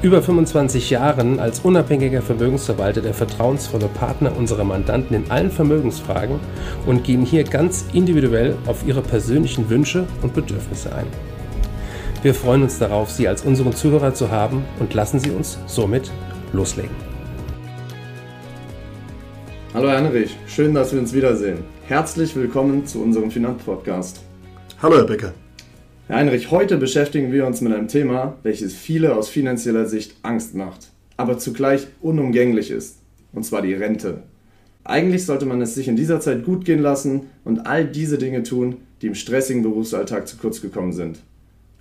über 25 Jahren als unabhängiger Vermögensverwalter der vertrauensvolle Partner unserer Mandanten in allen Vermögensfragen und gehen hier ganz individuell auf ihre persönlichen Wünsche und Bedürfnisse ein. Wir freuen uns darauf, Sie als unseren Zuhörer zu haben und lassen Sie uns somit loslegen. Hallo Heinrich, schön, dass wir uns wiedersehen. Herzlich willkommen zu unserem Finanzpodcast. Hallo Herr Becker. Herr Heinrich, heute beschäftigen wir uns mit einem Thema, welches viele aus finanzieller Sicht Angst macht, aber zugleich unumgänglich ist, und zwar die Rente. Eigentlich sollte man es sich in dieser Zeit gut gehen lassen und all diese Dinge tun, die im stressigen Berufsalltag zu kurz gekommen sind.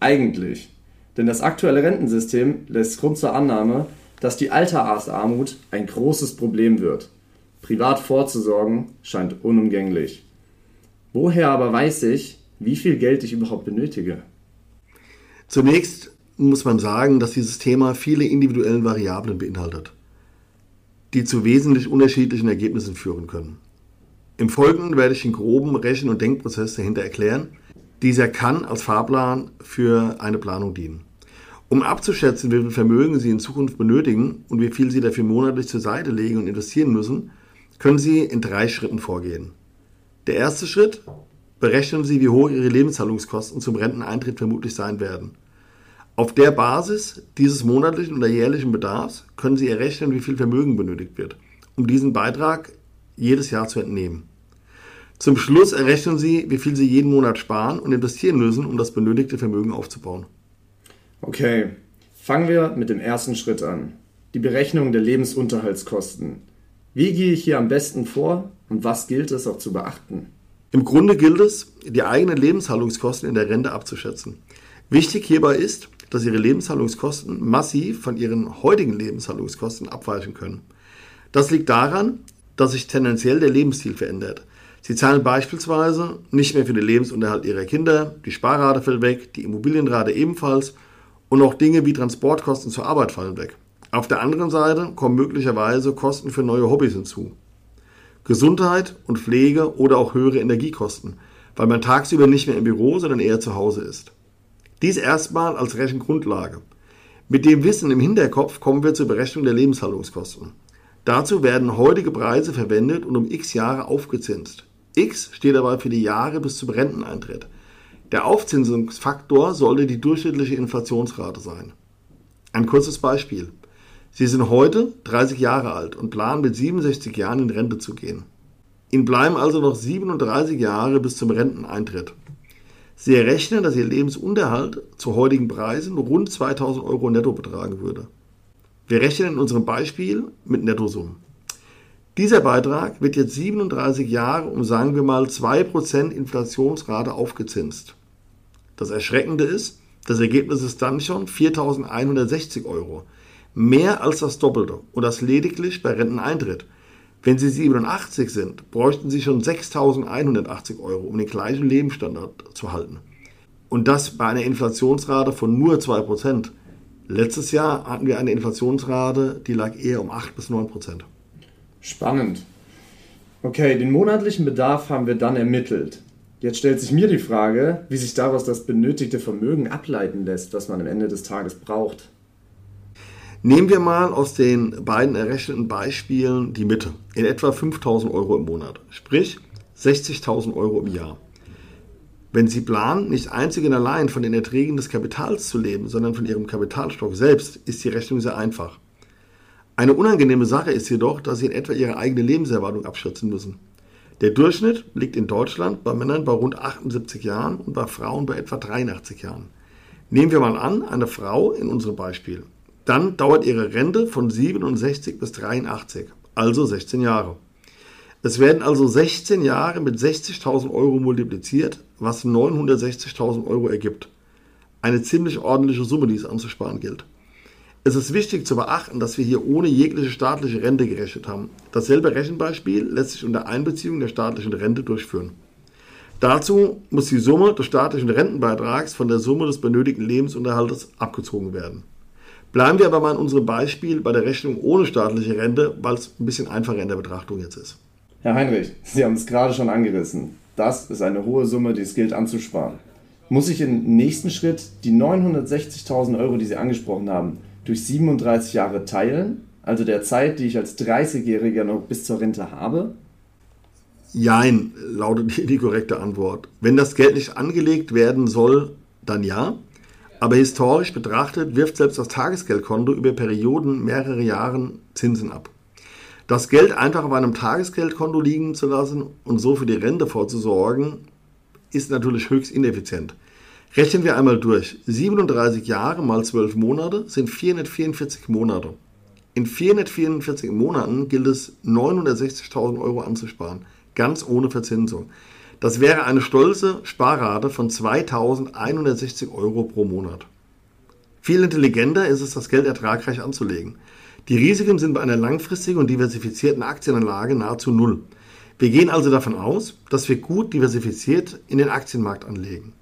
Eigentlich. Denn das aktuelle Rentensystem lässt Grund zur Annahme, dass die Alterarztarmut ein großes Problem wird. Privat vorzusorgen scheint unumgänglich. Woher aber weiß ich, wie viel Geld ich überhaupt benötige. Zunächst muss man sagen, dass dieses Thema viele individuelle Variablen beinhaltet, die zu wesentlich unterschiedlichen Ergebnissen führen können. Im Folgenden werde ich den groben Rechen- und Denkprozess dahinter erklären. Dieser kann als Fahrplan für eine Planung dienen. Um abzuschätzen, wie viel Vermögen Sie in Zukunft benötigen und wie viel Sie dafür monatlich zur Seite legen und investieren müssen, können Sie in drei Schritten vorgehen. Der erste Schritt berechnen Sie, wie hoch Ihre Lebenshaltungskosten zum Renteneintritt vermutlich sein werden. Auf der Basis dieses monatlichen oder jährlichen Bedarfs können Sie errechnen, wie viel Vermögen benötigt wird, um diesen Beitrag jedes Jahr zu entnehmen. Zum Schluss errechnen Sie, wie viel Sie jeden Monat sparen und investieren müssen, um das benötigte Vermögen aufzubauen. Okay, fangen wir mit dem ersten Schritt an. Die Berechnung der Lebensunterhaltskosten. Wie gehe ich hier am besten vor und was gilt es auch zu beachten? Im Grunde gilt es, die eigenen Lebenshaltungskosten in der Rente abzuschätzen. Wichtig hierbei ist, dass Ihre Lebenshaltungskosten massiv von Ihren heutigen Lebenshaltungskosten abweichen können. Das liegt daran, dass sich tendenziell der Lebensstil verändert. Sie zahlen beispielsweise nicht mehr für den Lebensunterhalt Ihrer Kinder, die Sparrate fällt weg, die Immobilienrate ebenfalls und auch Dinge wie Transportkosten zur Arbeit fallen weg. Auf der anderen Seite kommen möglicherweise Kosten für neue Hobbys hinzu. Gesundheit und Pflege oder auch höhere Energiekosten, weil man tagsüber nicht mehr im Büro, sondern eher zu Hause ist. Dies erstmal als Rechengrundlage. Mit dem Wissen im Hinterkopf kommen wir zur Berechnung der Lebenshaltungskosten. Dazu werden heutige Preise verwendet und um x Jahre aufgezinst. X steht dabei für die Jahre bis zum Renteneintritt. Der Aufzinsungsfaktor sollte die durchschnittliche Inflationsrate sein. Ein kurzes Beispiel. Sie sind heute 30 Jahre alt und planen mit 67 Jahren in Rente zu gehen. Ihnen bleiben also noch 37 Jahre bis zum Renteneintritt. Sie errechnen, dass Ihr Lebensunterhalt zu heutigen Preisen rund 2000 Euro netto betragen würde. Wir rechnen in unserem Beispiel mit Nettosummen. Dieser Beitrag wird jetzt 37 Jahre um sagen wir mal 2% Inflationsrate aufgezinst. Das Erschreckende ist, das Ergebnis ist dann schon 4160 Euro mehr als das Doppelte und das lediglich bei Renteneintritt. Wenn Sie 87 sind, bräuchten Sie schon 6.180 Euro, um den gleichen Lebensstandard zu halten. Und das bei einer Inflationsrate von nur 2%. Letztes Jahr hatten wir eine Inflationsrate, die lag eher um 8 bis 9%. Spannend. Okay, den monatlichen Bedarf haben wir dann ermittelt. Jetzt stellt sich mir die Frage, wie sich daraus das benötigte Vermögen ableiten lässt, was man am Ende des Tages braucht. Nehmen wir mal aus den beiden errechneten Beispielen die Mitte, in etwa 5000 Euro im Monat, sprich 60.000 Euro im Jahr. Wenn Sie planen, nicht einzig und allein von den Erträgen des Kapitals zu leben, sondern von Ihrem Kapitalstock selbst, ist die Rechnung sehr einfach. Eine unangenehme Sache ist jedoch, dass Sie in etwa Ihre eigene Lebenserwartung abschätzen müssen. Der Durchschnitt liegt in Deutschland bei Männern bei rund 78 Jahren und bei Frauen bei etwa 83 Jahren. Nehmen wir mal an, eine Frau in unserem Beispiel dann dauert Ihre Rente von 67 bis 83, also 16 Jahre. Es werden also 16 Jahre mit 60.000 Euro multipliziert, was 960.000 Euro ergibt. Eine ziemlich ordentliche Summe, die es anzusparen gilt. Es ist wichtig zu beachten, dass wir hier ohne jegliche staatliche Rente gerechnet haben. Dasselbe Rechenbeispiel lässt sich unter Einbeziehung der staatlichen Rente durchführen. Dazu muss die Summe des staatlichen Rentenbeitrags von der Summe des benötigten Lebensunterhaltes abgezogen werden. Bleiben wir aber mal in unserem Beispiel bei der Rechnung ohne staatliche Rente, weil es ein bisschen einfacher in der Betrachtung jetzt ist. Herr Heinrich, Sie haben es gerade schon angerissen. Das ist eine hohe Summe, die es gilt anzusparen. Muss ich im nächsten Schritt die 960.000 Euro, die Sie angesprochen haben, durch 37 Jahre teilen, also der Zeit, die ich als 30-Jähriger noch bis zur Rente habe? Jein, lautet die korrekte Antwort. Wenn das Geld nicht angelegt werden soll, dann ja. Aber historisch betrachtet wirft selbst das Tagesgeldkonto über Perioden mehrere Jahre Zinsen ab. Das Geld einfach auf einem Tagesgeldkonto liegen zu lassen und so für die Rente vorzusorgen, ist natürlich höchst ineffizient. Rechnen wir einmal durch. 37 Jahre mal 12 Monate sind 444 Monate. In 444 Monaten gilt es 960.000 Euro anzusparen, ganz ohne Verzinsung. Das wäre eine stolze Sparrate von 2160 Euro pro Monat. Viel intelligenter ist es, das Geld ertragreich anzulegen. Die Risiken sind bei einer langfristigen und diversifizierten Aktienanlage nahezu null. Wir gehen also davon aus, dass wir gut diversifiziert in den Aktienmarkt anlegen.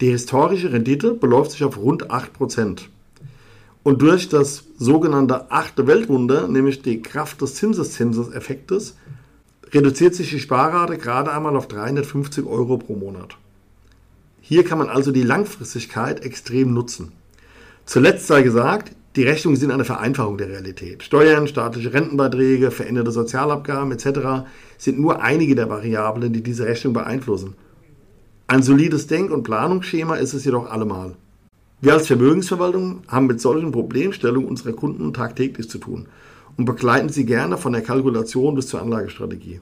Die historische Rendite beläuft sich auf rund 8%. Und durch das sogenannte achte Weltwunder, nämlich die Kraft des Zinseszinseseffektes, reduziert sich die Sparrate gerade einmal auf 350 Euro pro Monat. Hier kann man also die Langfristigkeit extrem nutzen. Zuletzt sei gesagt, die Rechnungen sind eine Vereinfachung der Realität. Steuern, staatliche Rentenbeiträge, veränderte Sozialabgaben etc. sind nur einige der Variablen, die diese Rechnung beeinflussen. Ein solides Denk- und Planungsschema ist es jedoch allemal. Wir als Vermögensverwaltung haben mit solchen Problemstellungen unserer Kunden tagtäglich zu tun und begleiten sie gerne von der Kalkulation bis zur Anlagestrategie.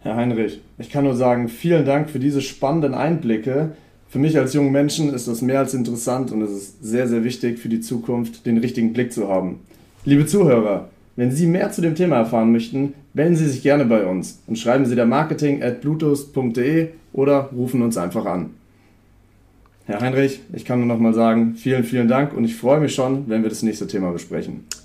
Herr Heinrich, ich kann nur sagen, vielen Dank für diese spannenden Einblicke für mich als jungen Menschen ist das mehr als interessant und es ist sehr, sehr wichtig für die Zukunft, den richtigen Blick zu haben. Liebe Zuhörer, wenn Sie mehr zu dem Thema erfahren möchten, melden Sie sich gerne bei uns und schreiben Sie der marketing at bluetooth.de oder rufen uns einfach an. Herr Heinrich, ich kann nur noch mal sagen, vielen, vielen Dank und ich freue mich schon, wenn wir das nächste Thema besprechen.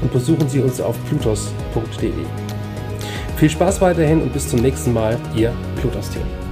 und besuchen Sie uns auf plutos.de. Viel Spaß weiterhin und bis zum nächsten Mal, Ihr Plutos-Team.